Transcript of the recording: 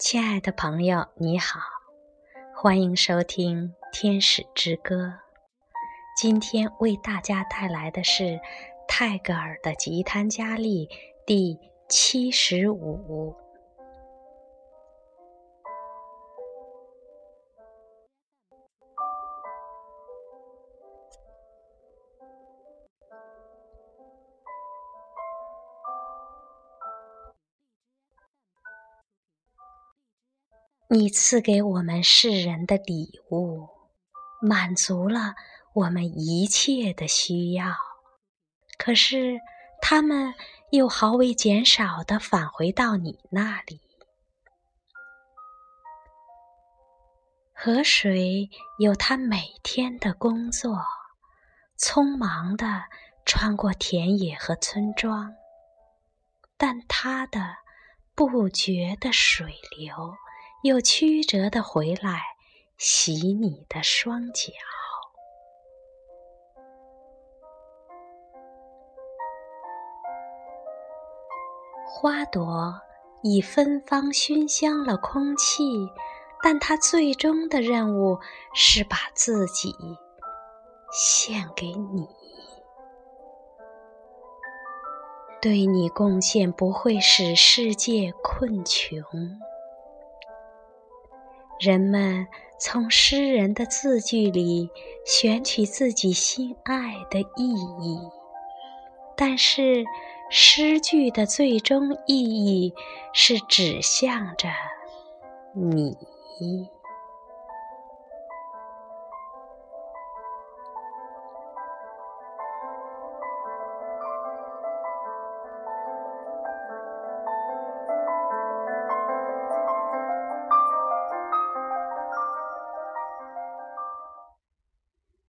亲爱的朋友，你好，欢迎收听《天使之歌》。今天为大家带来的是泰戈尔的《吉檀迦利》第七十五。你赐给我们世人的礼物，满足了我们一切的需要，可是他们又毫未减少的返回到你那里。河水有它每天的工作，匆忙的穿过田野和村庄，但它的不绝的水流。又曲折的回来，洗你的双脚。花朵已芬芳熏香了空气，但它最终的任务是把自己献给你。对你贡献不会使世界困穷。人们从诗人的字句里选取自己心爱的意义，但是诗句的最终意义是指向着你。